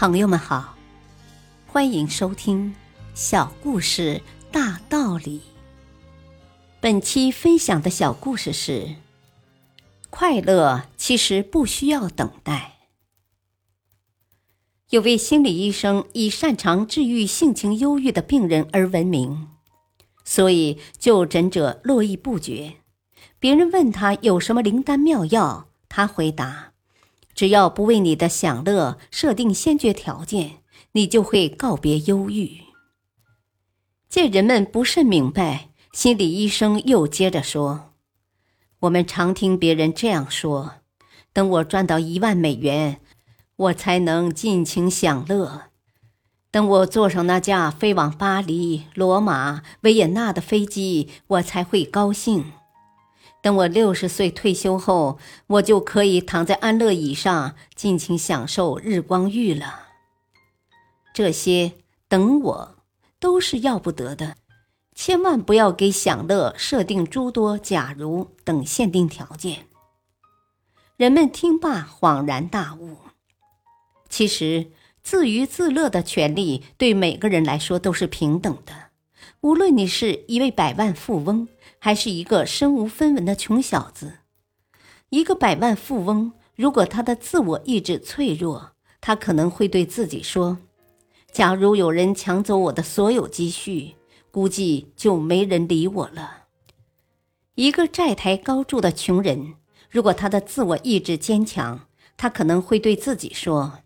朋友们好，欢迎收听《小故事大道理》。本期分享的小故事是：快乐其实不需要等待。有位心理医生以擅长治愈性情忧郁的病人而闻名，所以就诊者络绎不绝。别人问他有什么灵丹妙药，他回答。只要不为你的享乐设定先决条件，你就会告别忧郁。见人们不甚明白，心理医生又接着说：“我们常听别人这样说：等我赚到一万美元，我才能尽情享乐；等我坐上那架飞往巴黎、罗马、维也纳的飞机，我才会高兴。”等我六十岁退休后，我就可以躺在安乐椅上尽情享受日光浴了。这些等我都是要不得的，千万不要给享乐设定诸多假如等限定条件。人们听罢恍然大悟，其实自娱自乐的权利对每个人来说都是平等的。无论你是一位百万富翁，还是一个身无分文的穷小子，一个百万富翁如果他的自我意志脆弱，他可能会对自己说：“假如有人抢走我的所有积蓄，估计就没人理我了。”一个债台高筑的穷人，如果他的自我意志坚强，他可能会对自己说：“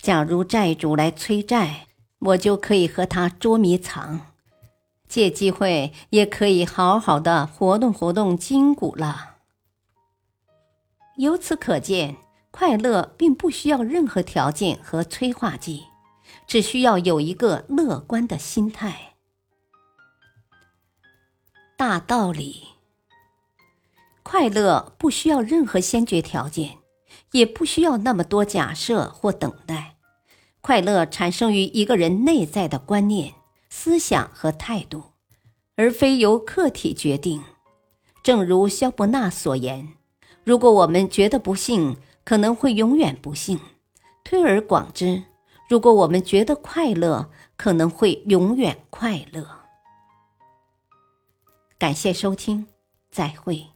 假如债主来催债，我就可以和他捉迷藏。”借机会也可以好好的活动活动筋骨了。由此可见，快乐并不需要任何条件和催化剂，只需要有一个乐观的心态。大道理，快乐不需要任何先决条件，也不需要那么多假设或等待。快乐产生于一个人内在的观念。思想和态度，而非由客体决定。正如肖伯纳所言：“如果我们觉得不幸，可能会永远不幸；推而广之，如果我们觉得快乐，可能会永远快乐。”感谢收听，再会。